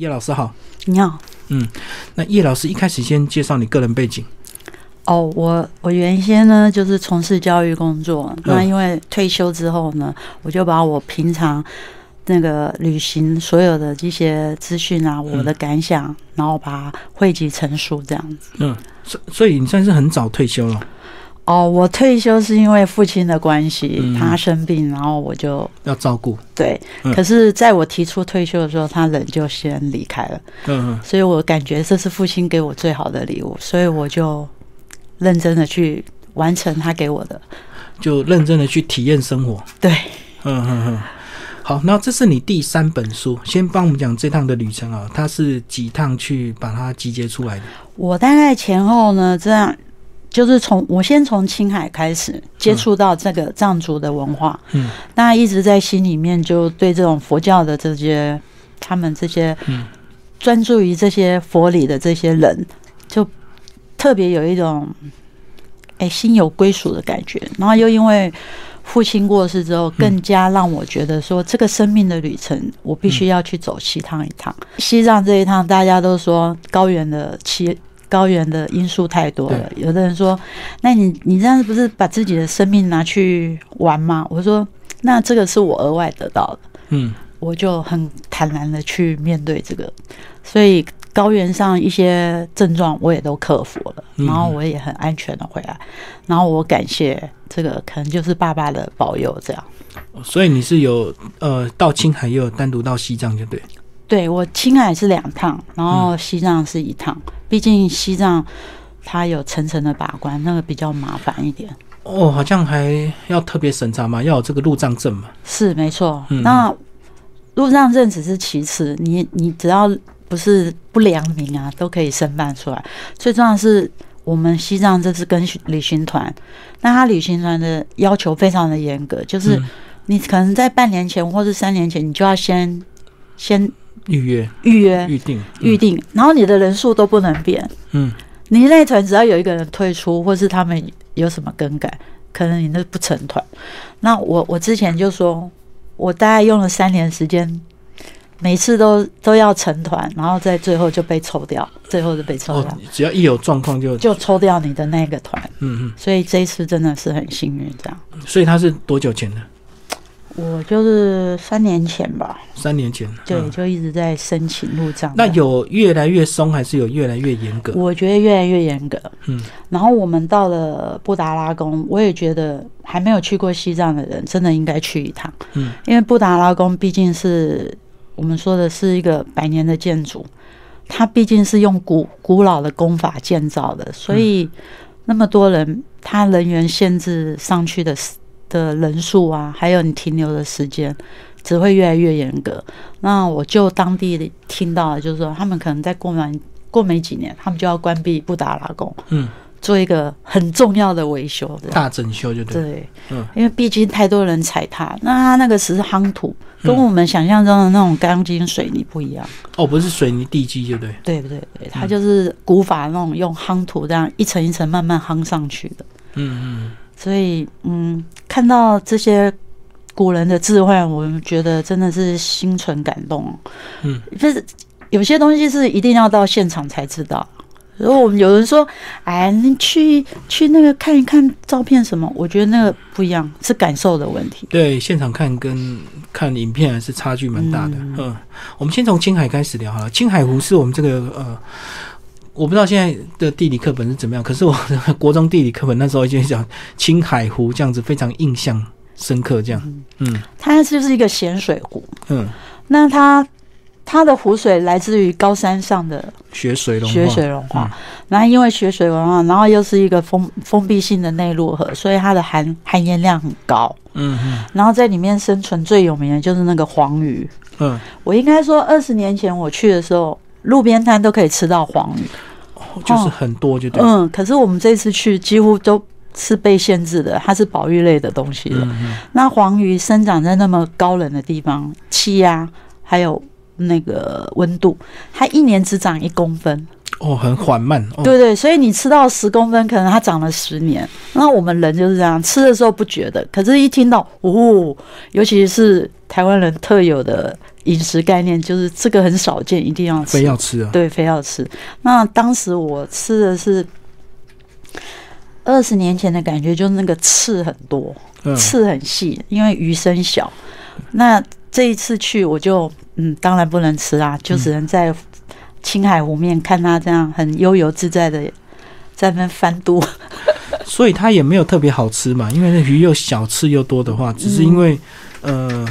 叶老师好，你好。嗯，那叶老师一开始先介绍你个人背景。哦，我我原先呢就是从事教育工作，那因为退休之后呢，我就把我平常那个旅行所有的这些资讯啊，我的感想，然后把它汇集成书这样子。嗯，所所以你算是很早退休了。哦，我退休是因为父亲的关系，他生病，然后我就要照顾。对，可是在我提出退休的时候，他人就先离开了。嗯嗯，所以我感觉这是父亲给我最好的礼物，所以我就认真的去完成他给我的，就认真的去体验生活。对，嗯嗯嗯。好，那这是你第三本书，先帮我们讲这趟的旅程啊，它是几趟去把它集结出来的？我大概前后呢这样。就是从我先从青海开始接触到这个藏族的文化，嗯，那一直在心里面就对这种佛教的这些他们这些专注于这些佛理的这些人，就特别有一种哎心有归属的感觉。然后又因为父亲过世之后，更加让我觉得说这个生命的旅程，我必须要去走西趟一趟。西藏这一趟，大家都说高原的七。高原的因素太多了，有的人说：“那你你这样子不是把自己的生命拿去玩吗？”我说：“那这个是我额外得到的。”嗯，我就很坦然的去面对这个，所以高原上一些症状我也都克服了，然后我也很安全的回来，然后我感谢这个可能就是爸爸的保佑，这样。所以你是有呃到青海，也有单独到西藏，就对。对我青海是两趟，然后西藏是一趟。毕竟西藏它有层层的把关，那个比较麻烦一点。哦，好像还要特别审查嘛，要有这个入藏证嘛。是没错。那入藏证只是其次，你你只要不是不良民啊，都可以申办出来。最重要的是，我们西藏这次跟旅行团，那他旅行团的要求非常的严格，就是你可能在半年前或是三年前，你就要先先。预约、预约、预定、预定，然后你的人数都不能变。嗯，你那团只要有一个人退出，或是他们有什么更改，可能你那不成团。那我我之前就说，我大概用了三年时间，每次都都要成团，然后在最后就被抽掉，最后就被抽掉。只要一有状况就就抽掉你的那个团。嗯嗯，所以这一次真的是很幸运，这样。所以他是多久前的？我就是三年前吧，三年前，对，就一直在申请入藏。那有越来越松，还是有越来越严格？我觉得越来越严格。嗯，然后我们到了布达拉宫，我也觉得还没有去过西藏的人，真的应该去一趟。嗯，因为布达拉宫毕竟是我们说的是一个百年的建筑，它毕竟是用古古老的功法建造的，所以那么多人，他人员限制上去的。的人数啊，还有你停留的时间，只会越来越严格。那我就当地的听到，就是说他们可能在过完过没几年，他们就要关闭布达拉宫，嗯，做一个很重要的维修，大整修就对。对，嗯，因为毕竟太多人踩踏，那他那个是夯土，跟我们想象中的那种钢筋水泥不一样。哦，不是水泥地基，就对。对不对？对，它就是古法那种用夯土这样一层一层慢慢夯上去的。嗯嗯。所以，嗯，看到这些古人的智慧，我们觉得真的是心存感动。嗯，就是有些东西是一定要到现场才知道。如果我们有人说，哎，你去去那个看一看照片什么，我觉得那个不一样，是感受的问题。对，现场看跟看影片还是差距蛮大的。嗯，我们先从青海开始聊好了。青海湖是我们这个呃。我不知道现在的地理课本是怎么样，可是我国中地理课本那时候已经讲青海湖这样子，非常印象深刻。这样，嗯，它就是一个咸水湖，嗯，那它它的湖水来自于高山上的雪水融雪水融化，然后因为雪水融化，然后又是一个封封闭性的内陆河，所以它的含含盐量很高，嗯嗯，然后在里面生存最有名的就是那个黄鱼，嗯，我应该说二十年前我去的时候。路边摊都可以吃到黄鱼，就是很多，就对。嗯，可是我们这次去几乎都是被限制的，它是保育类的东西了。那黄鱼生长在那么高冷的地方，气压还有那个温度，它一年只长一公分哦，很缓慢。对对，所以你吃到十公分，可能它长了十年。那我们人就是这样，吃的时候不觉得，可是一听到哦，尤其是台湾人特有的饮食概念，就是这个很少见，一定要吃非要吃啊。对，非要吃。那当时我吃的是二十年前的感觉，就是那个刺很多，刺很细，因为鱼身小。那这一次去，我就嗯，当然不能吃啊，就只能在。青海湖面看他这样很悠游自在的在那翻肚，所以它也没有特别好吃嘛，因为那鱼又小，吃又多的话，只是因为呃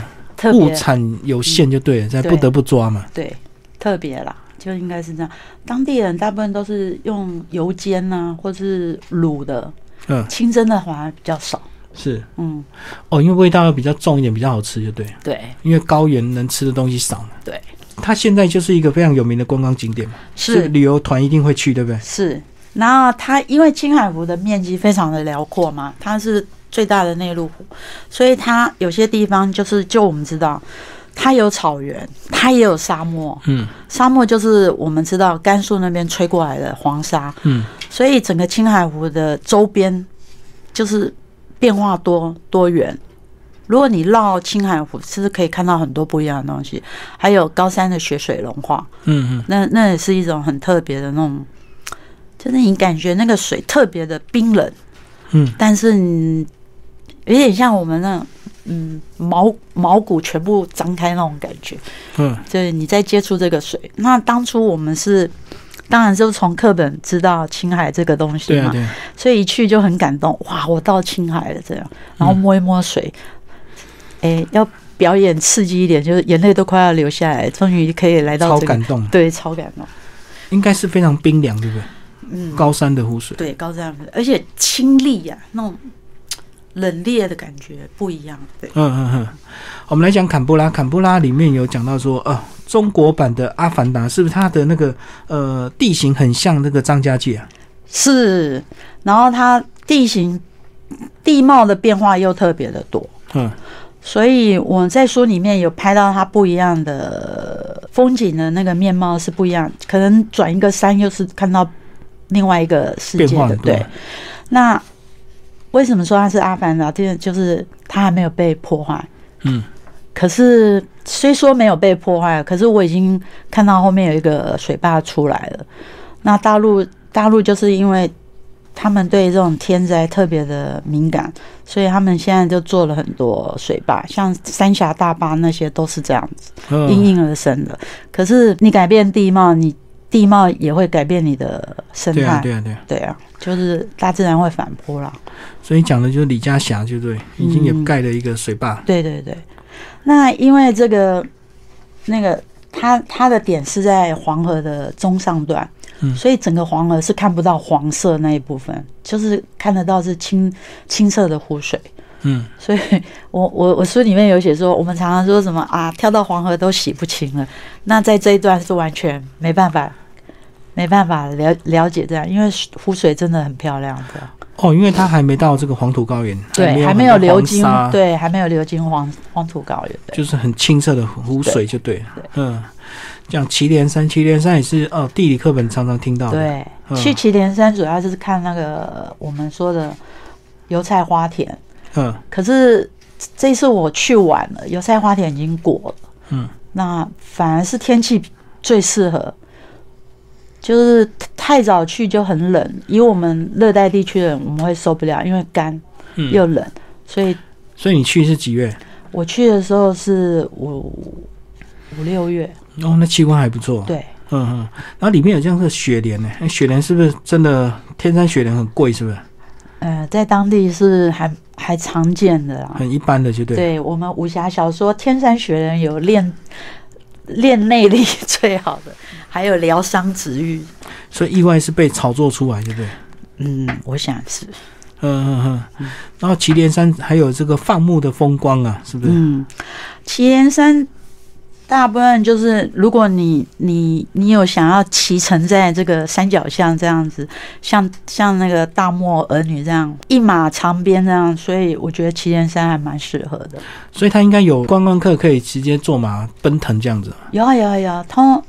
物产有限就对了，才不得不抓嘛。对，特别啦，就应该是这样。当地人大部分都是用油煎呐，或是卤的，嗯，清蒸的反而比较少。是，嗯，哦，因为味道要比较重一点，比较好吃，就对。对，因为高原能吃的东西少嘛。对。它现在就是一个非常有名的观光景点嘛，是旅游团一定会去，对不对？是。然后它因为青海湖的面积非常的辽阔嘛，它是最大的内陆湖，所以它有些地方就是就我们知道，它有草原，它也有沙漠。嗯。沙漠就是我们知道甘肃那边吹过来的黄沙。嗯。所以整个青海湖的周边就是变化多多元。如果你绕青海湖，其实可以看到很多不一样的东西，还有高山的雪水融化，嗯嗯，那那也是一种很特别的那种，就是你感觉那个水特别的冰冷，嗯，但是你有点像我们那种，嗯，毛毛骨全部张开那种感觉，嗯，就是你在接触这个水。那当初我们是。当然，就从课本知道青海这个东西嘛，所以一去就很感动。哇，我到青海了，这样，然后摸一摸水，哎，要表演刺激一点，就是眼泪都快要流下来，终于可以来到超感动，对，超感动。应该是非常冰凉，对不对？嗯，高山的湖水，对，高山，而且清丽呀，那种冷冽的感觉不一样。对，嗯嗯嗯。我们来讲坎布拉，坎布拉里面有讲到说，呃。中国版的《阿凡达》是不是它的那个呃地形很像那个张家界啊？是，然后它地形地貌的变化又特别的多，嗯，所以我在书里面有拍到它不一样的风景的那个面貌是不一样，可能转一个山又是看到另外一个世界的，对。那为什么说它是阿凡达？这就是它还没有被破坏，嗯。可是虽说没有被破坏，可是我已经看到后面有一个水坝出来了。那大陆大陆就是因为他们对这种天灾特别的敏感，所以他们现在就做了很多水坝，像三峡大坝那些都是这样子应运而生的。可是你改变地貌，你地貌也会改变你的生态。对啊，对啊，对啊，就是大自然会反扑了。所以讲的就是李家峡，就对，已经也盖了一个水坝。对对对。那因为这个，那个它它的点是在黄河的中上段，嗯，所以整个黄河是看不到黄色那一部分，就是看得到是清清澈的湖水，嗯，所以我我我书里面有写说，我们常常说什么啊，跳到黄河都洗不清了，那在这一段是完全没办法没办法了了解这样，因为湖水真的很漂亮的。哦，因为它还没到这个黄土高原，对，还没有流经，对，还没有流经黄黄土高原，就是很清澈的湖水就对了。嗯，讲祁连山，祁连山也是哦，地理课本常常听到。对，去祁连山主要就是看那个我们说的油菜花田。嗯，可是这次我去晚了，油菜花田已经过了。嗯，那反而是天气最适合。就是太早去就很冷，以我们热带地区的人我们会受不了，因为干又冷，所以所以你去是几月？我去的时候是五五六月。哦，那气温还不错。对，嗯嗯，然后里面有这样的雪莲呢，雪莲是不是真的天山雪莲很贵？是不是？呃，在当地是还还常见的啦，很一般的就对。对我们武侠小说，天山雪莲有练。练内力最好的，还有疗伤止愈，所以意外是被炒作出来，对不对？嗯，我想是。嗯嗯嗯。然后祁连山还有这个放牧的风光啊，是不是？嗯，祁连山。大部分就是，如果你你你有想要骑乘在这个山脚下这样子，像像那个大漠儿女这样一马长鞭这样，所以我觉得祁连山还蛮适合的。所以他应该有观光客可以直接坐马奔腾这样子。有啊有啊有，通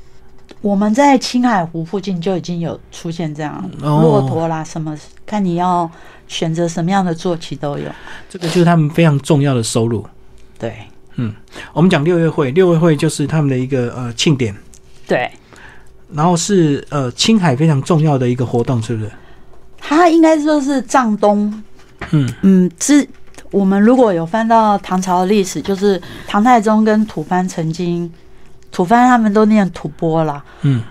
我们在青海湖附近就已经有出现这样骆驼啦，什么看你要选择什么样的坐骑都有。这个就是他们非常重要的收入。对，嗯，我们讲六月会，六月会就是他们的一个呃庆典。对，然后是呃青海非常重要的一个活动，是不是？它应该说是藏东。嗯嗯，是我们如果有翻到唐朝的历史，就是唐太宗跟吐蕃曾经。吐蕃他们都念吐蕃啦，嗯，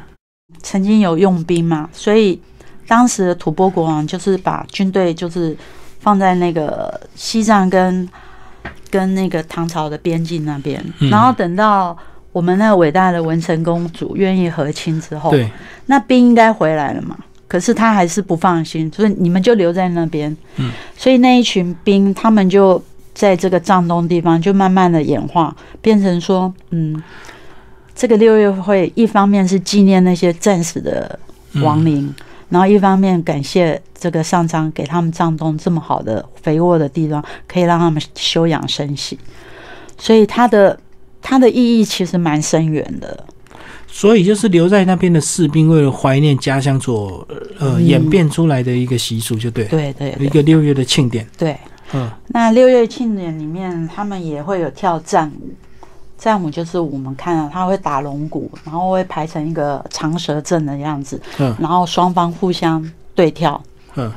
曾经有用兵嘛，所以当时的吐蕃国王就是把军队就是放在那个西藏跟跟那个唐朝的边境那边，然后等到我们那个伟大的文成公主愿意和亲之后，对，那兵应该回来了嘛，可是他还是不放心，所以你们就留在那边，嗯，所以那一群兵他们就在这个藏东地方就慢慢的演化，变成说，嗯。这个六月会，一方面是纪念那些战死的亡灵，然后一方面感谢这个上苍给他们藏东这么好的肥沃的地方，可以让他们休养生息，所以它的它的意义其实蛮深远的。所以就是留在那边的士兵，为了怀念家乡所呃演变出来的一个习俗，就对，对对，一个六月的庆典。对，嗯，那六月庆典里面，他们也会有跳战舞。战舞就是我们看到他会打龙骨，然后会排成一个长蛇阵的样子，嗯，然后双方互相对跳，嗯，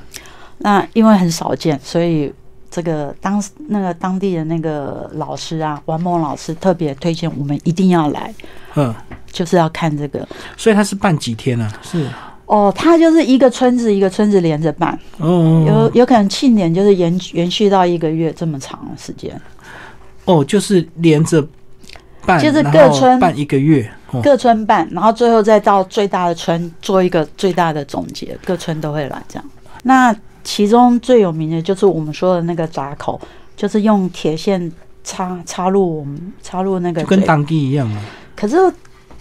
那因为很少见，所以这个当那个当地的那个老师啊，王梦老师特别推荐我们一定要来，嗯，就是要看这个，所以他是办几天呢？是。哦，他就是一个村子一个村子连着办，哦，有有可能庆典就是延延续到一个月这么长的时间，哦，就是连着。就是各村办一个月，各村办，然后最后再到最大的村做一个最大的总结，各村都会来这样。那其中最有名的就是我们说的那个闸口，就是用铁线插插入我们插入那个，就跟当地一样啊？可是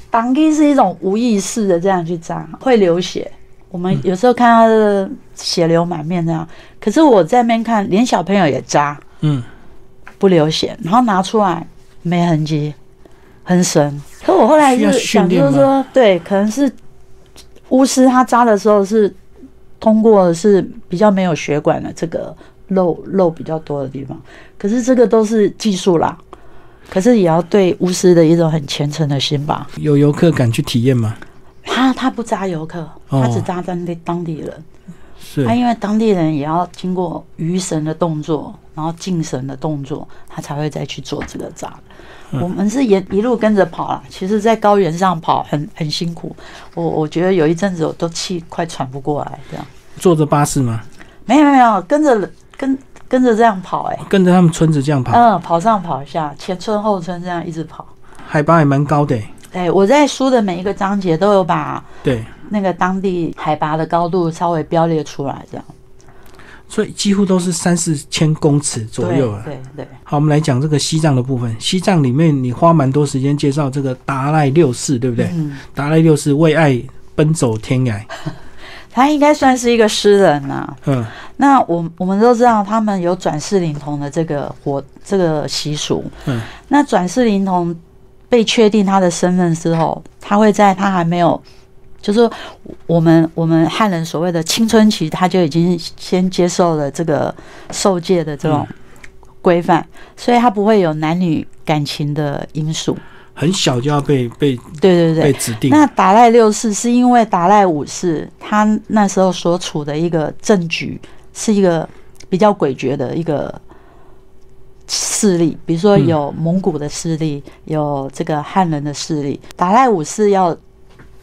当地是一种无意识的这样去扎，会流血。我们有时候看到的血流满面这样，可是我在那边看，连小朋友也扎，嗯，不流血，然后拿出来没痕迹。很神，可我后来是想，就是说，对，可能是巫师他扎的时候是通过是比较没有血管的这个肉肉比较多的地方，可是这个都是技术啦，可是也要对巫师的一种很虔诚的心吧。有游客敢去体验吗？他他不扎游客，他只扎当地当地人。是，他因为当地人也要经过鱼神的动作，然后敬神的动作，他才会再去做这个扎。我们是沿一路跟着跑了，其实，在高原上跑很很辛苦。我我觉得有一阵子我都气快喘不过来，这样。坐着巴士吗？没有没有，跟着跟跟着这样跑，哎，跟着他们村子这样跑。嗯，跑上跑下，前村后村这样一直跑。海拔也蛮高的。哎，我在书的每一个章节都有把对那个当地海拔的高度稍微标列出来，这样。所以几乎都是三四千公尺左右啊。对对。好，我们来讲这个西藏的部分。西藏里面，你花蛮多时间介绍这个达赖六世，对不对？嗯。达赖六世为爱奔走天涯，他应该算是一个诗人呐。嗯。那我我们都知道，他们有转世灵童的这个活这个习俗。嗯。那转世灵童被确定他的身份之后，他会在他还没有。就是我们我们汉人所谓的青春期，他就已经先接受了这个受戒的这种规范，所以他不会有男女感情的因素。很小就要被被对对对被指定。那达赖六世是因为达赖五世他那时候所处的一个政局是一个比较诡谲的一个势力，比如说有蒙古的势力，有这个汉人的势力。达赖五世要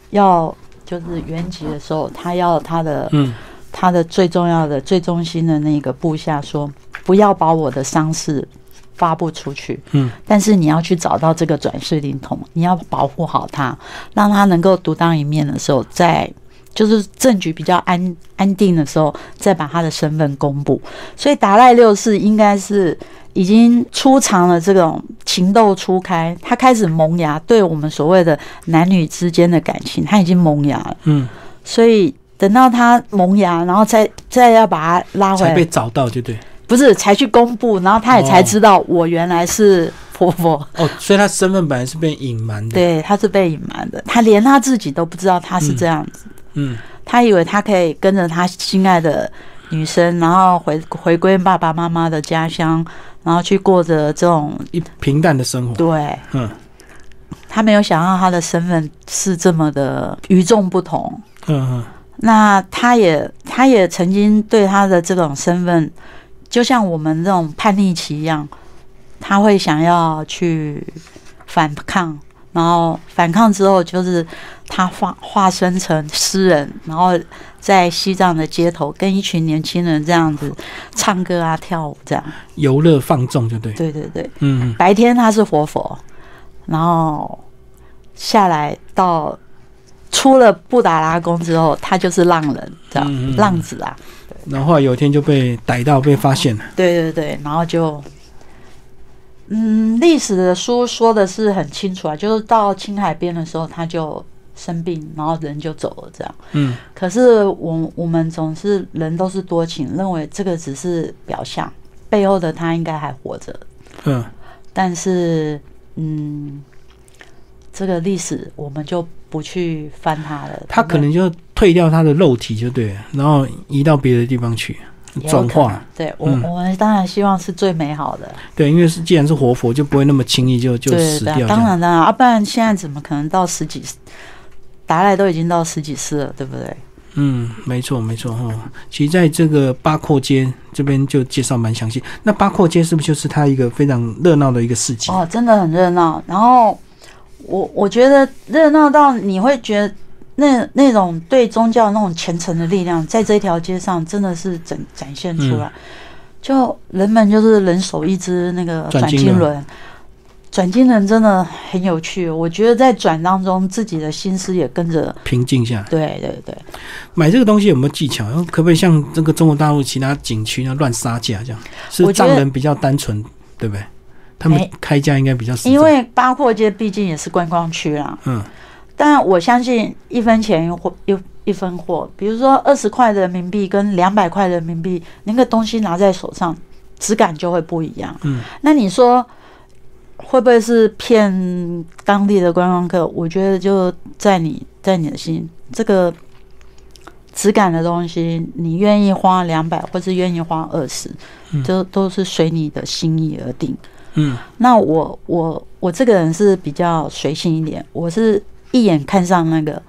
要。就是原籍的时候，他要他的，嗯，他的最重要的、最中心的那个部下说，不要把我的伤势发布出去，嗯，但是你要去找到这个转世灵童，你要保护好他，让他能够独当一面的时候，在就是政局比较安安定的时候，再把他的身份公布。所以达赖六世应该是。已经出尝了这种情窦初开，他开始萌芽，对我们所谓的男女之间的感情，他已经萌芽了。嗯，所以等到他萌芽，然后再再要把他拉回来，才被找到，就对，不是才去公布，然后他也才知道我原来是婆婆。哦，所以他身份本来是被隐瞒的。对，他是被隐瞒的，他连他自己都不知道他是这样子。嗯，他以为他可以跟着他心爱的女生，然后回回归爸爸妈妈的家乡，然后去过着这种一平淡的生活。对，嗯，他没有想到他的身份是这么的与众不同。嗯嗯，那他也他也曾经对他的这种身份，就像我们这种叛逆期一样，他会想要去反抗，然后反抗之后就是他化化身成诗人，然后在西藏的街头跟一群年轻人这样子唱歌啊跳舞这样。游乐放纵就对。对对对，嗯嗯白天他是活佛，然后下来到出了布达拉宫之后，他就是浪人，这样、嗯嗯嗯浪子啊。然后后来有一天就被逮到，被发现了。对对对，然后就，嗯，历史的书说的是很清楚啊，就是到青海边的时候他就生病，然后人就走了这样。嗯可是我我们总是人都是多情，认为这个只是表象，背后的他应该还活着。嗯，但是，嗯，这个历史我们就不去翻它了。他可能就退掉他的肉体就对了，然后移到别的地方去转化。对我、嗯我们当然希望是最美好的，对，因为是既然是活佛，就不会那么轻易就就死掉。对，当然当然，啊，不然现在怎么可能到十几？达赖都已经到十几世了，对不对？嗯，没错没错哈。其实在这个八廓街这边就介绍蛮详细。那八廓街是不是就是它一个非常热闹的一个市集？哦，真的很热闹。然后我我觉得热闹到你会觉得那那种对宗教那种虔诚的力量，在这条街上真的是展展现出嗯来。就人们就是人手一只那个转转经轮经轮，转经人真的很有趣。我觉得在转当中，自己的心思也跟着。平静下来，对对对，买这个东西有没有技巧？可不可以像这个中国大陆其他景区那乱杀价这样？是藏人比较单纯，对不对？他们没开价应该比较实在。因为八廓街毕竟也是观光区啦。嗯但我相信一分钱或一一分货，比如说二十块人民币跟两百块人民币，那个东西拿在手上，质感就会不一样。嗯，那你说会不会是骗当地的观光客？我觉得就在你在你的心，这个质感的东西，你愿意花两百，或是愿意花二十，嗯都都是随你的心意而定。嗯那我我我这个人是比较随性一点，我是一眼看上那个，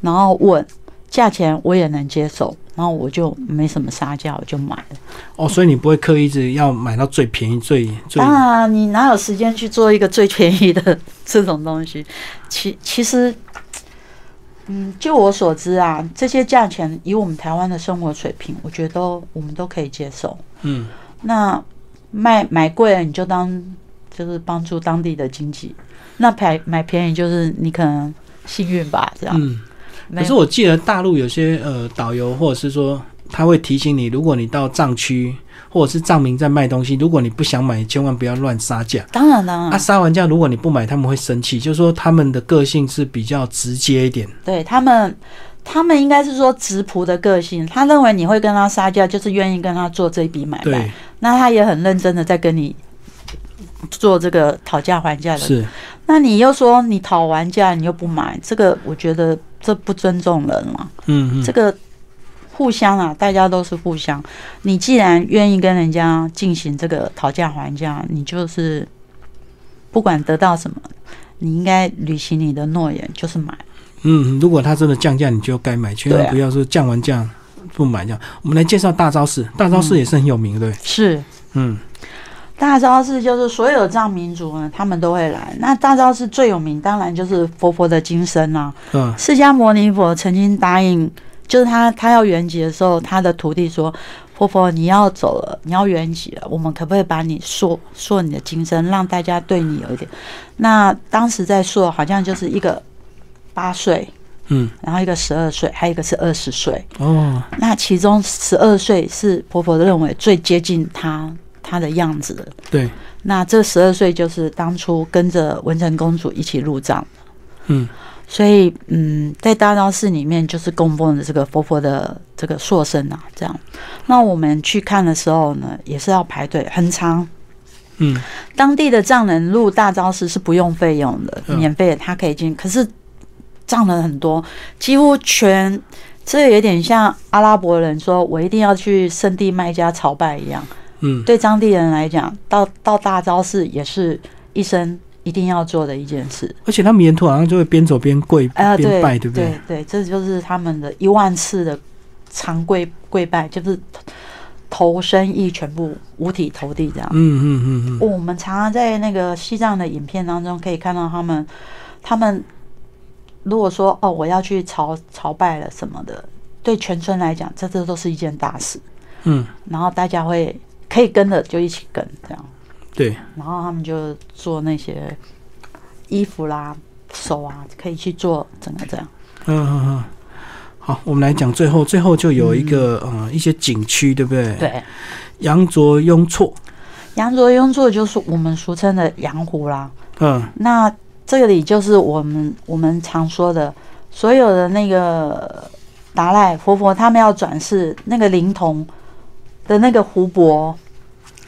然后问价钱我也能接受，然后我就没什么杀价，我就买了。哦，所以你不会刻意直要买到最便宜、最最当然，你哪有时间去做一个最便宜的这种东西？其其实，嗯，就我所知啊，这些价钱以我们台湾的生活水平，我觉得我们都可以接受。嗯那卖买贵了你就当就是帮助当地的经济，那买买便宜就是你可能幸运吧，这样。嗯。没可是我记得大陆有些呃导游或者是说他会提醒你，如果你到藏区或者是藏民在卖东西，如果你不想买，千万不要乱杀价。当然当然，啊，杀完价如果你不买，他们会生气，就是说他们的个性是比较直接一点。对他们，他们应该是说直仆的个性，他认为你会跟他杀价，就是愿意跟他做这一笔买卖，，那他也很认真的在跟你做这个讨价还价的。是，那你又说你讨完价你又不买，这个我觉得这不尊重人嘛。嗯嗯，这个互相啊，大家都是互相。你既然愿意跟人家进行这个讨价还价，你就是不管得到什么，你应该履行你的诺言，就是买。嗯，如果他真的降价，你就该买，千万不要说降完价不买这样。我们来介绍大昭寺，大昭寺也是很有名的，对不对？是嗯大昭寺，就是所有藏民族呢，他们都会来。那大昭寺最有名，当然就是佛佛的金身啦、嗯释迦牟尼佛曾经答应，就是他他要圆寂的时候，他的徒弟说：“佛佛，你要走了，你要圆寂了，我们可不可以把你塑塑你的金身，让大家对你有一点？”那当时在塑，好像就是一个八岁，嗯，然后一个十二岁，还有一个是二十岁。哦，那其中十二岁是婆婆认为最接近他他的样子的。对，那这十二岁就是当初跟着文成公主一起入藏。嗯所以，嗯，在大昭寺里面就是供奉的这个佛佛的这个塑身啊，这样。那我们去看的时候呢，也是要排队，很长。嗯，当地的藏人入大昭寺是不用费用的，免费的，他可以进。可是藏人很多，几乎全，这有点像阿拉伯人说我一定要去圣地麦加朝拜一样。嗯，对当地人来讲，到到大昭寺也是一生一定要做的一件事。而且他们沿途好像就会边走边跪边拜，对不对？对对，这就是他们的一万次的长跪跪拜，就是头身意全部五体投地这样。嗯嗯嗯嗯。我们常常在那个西藏的影片当中可以看到他们，他们如果说哦我要去朝朝拜了什么的，对全村来讲，这这都是一件大事。嗯。然后大家会。可以跟的就一起跟，这样。对。然后他们就做那些衣服啦、手啊，可以去做整个这样。嗯嗯嗯。好，我们来讲最后，最后就有一个呃一些景区，对不对？对。羊卓雍措。羊卓雍措就是我们俗称的羊湖啦。嗯。那这里就是我们我们常说的所有的那个达赖佛佛他们要转世那个灵童。的那个湖泊，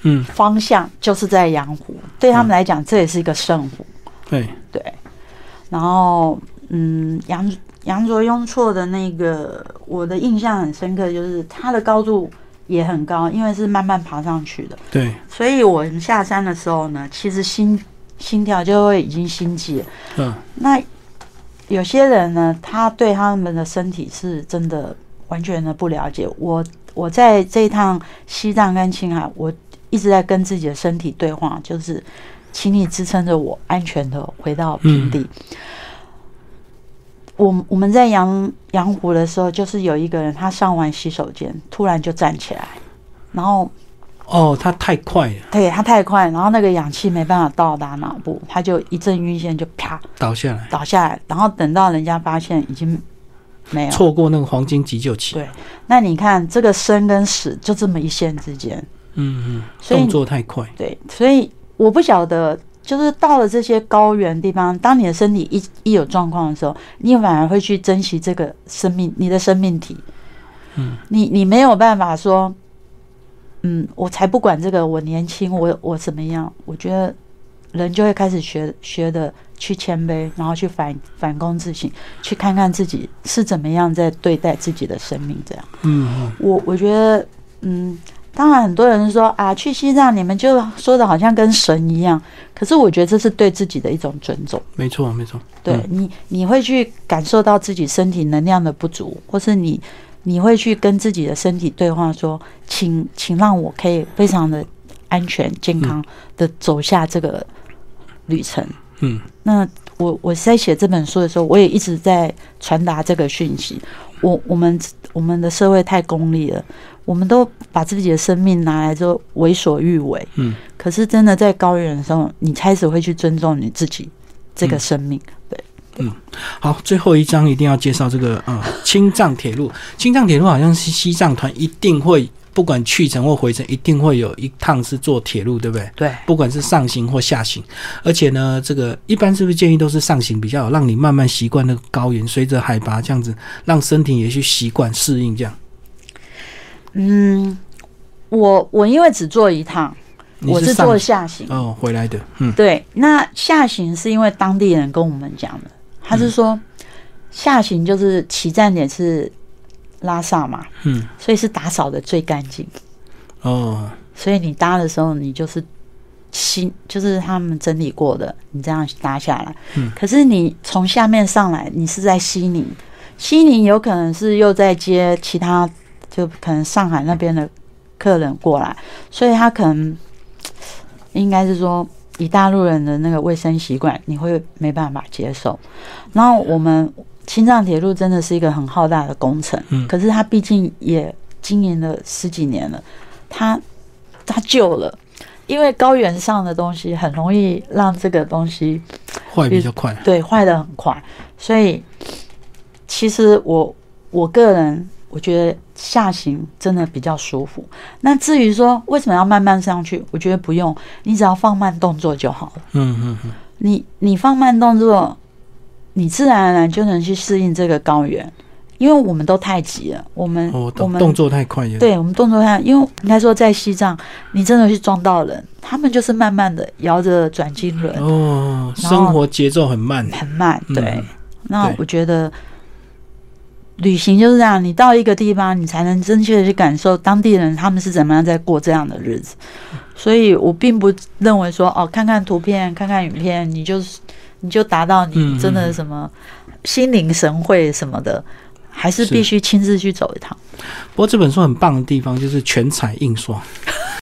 嗯，方向就是在羊湖，对他们来讲，这也是一个圣湖。对对，然后，嗯，杨杨卓雍措的那个，我的印象很深刻，就是它的高度也很高，因为是慢慢爬上去的。对，所以我们下山的时候呢，其实心心跳就会已经心悸。嗯，那有些人呢，他对他们的身体是真的完全的不了解。我。我在这一趟西藏跟青海，我一直在跟自己的身体对话，就是请你支撑着我安全的回到平地。我我们在阳阳湖的时候，就是有一个人他上完洗手间，突然就站起来，然后哦，他太快了，对他太快，然后那个氧气没办法到达脑部，他就一阵晕眩，就啪倒下来，倒下来，然后等到人家发现已经。没有错过那个黄金急救期。对，那你看这个生跟死就这么一线之间。嗯嗯，动作太快。对，所以我不晓得，就是到了这些高原地方，当你的身体一一有状况的时候，你反而会去珍惜这个生命，你的生命体。嗯，你你没有办法说，嗯，我才不管这个，我年轻，我我怎么样？我觉得人就会开始学学的。去谦卑，然后去反反攻自省，去看看自己是怎么样在对待自己的生命。这样，嗯，我我觉得，嗯，当然很多人说啊，去西藏你们就说的好像跟神一样，可是我觉得这是对自己的一种尊重。没错，没错。对你，你会去感受到自己身体能量的不足，或是你你会去跟自己的身体对话，说，请请让我可以非常的安全健康的走下这个旅程。嗯，那我我在写这本书的时候，我也一直在传达这个讯息。我我们我们的社会太功利了，我们都把自己的生命拿来就为所欲为。嗯，可是真的在高原的时候，你开始会去尊重你自己这个生命。对，嗯，好，最后一章一定要介绍这个啊，青藏铁路。青藏铁路好像是西藏团一定会。不管去程或回程，一定会有一趟是坐铁路，对不对？对。不管是上行或下行，而且呢，这个一般是不是建议都是上行比较好，让你慢慢习惯那个高原，随着海拔这样子，让身体也去习惯适应这样。嗯，我我因为只坐一趟，我是坐下行哦回来的。嗯，对。那下行是因为当地人跟我们讲的，他是说下行就是起站点是。拉萨嘛，嗯，所以是打扫的最干净哦。所以你搭的时候，你就是新，就是他们整理过的，你这样搭下来。嗯，可是你从下面上来，你是在西宁，西宁有可能是又在接其他，就可能上海那边的客人过来，所以他可能应该是说，以大陆人的那个卫生习惯，你会没办法接受。然后我们。青藏铁路真的是一个很浩大的工程，嗯，可是它毕竟也经营了十几年了，它它旧了，因为高原上的东西很容易让这个东西坏比较快，对，坏的很快，所以其实我我个人我觉得下行真的比较舒服。那至于说为什么要慢慢上去，我觉得不用，你只要放慢动作就好了。嗯嗯嗯，你你放慢动作。你自然而然就能去适应这个高原，因为我们都太急了，我们我们动作太快，对我们动作太，因为应该说在西藏，你真的去撞到人，他们就是慢慢的摇着转经轮哦，生活节奏很慢，很慢，对。那我觉得旅行就是这样，你到一个地方，你才能真切的去感受当地人他们是怎么样在过这样的日子。所以我并不认为说哦，看看图片，看看影片，你就是你就达到你真的什么心领神会什么的。还是必须亲自去走一趟。不过这本书很棒的地方就是全彩印刷，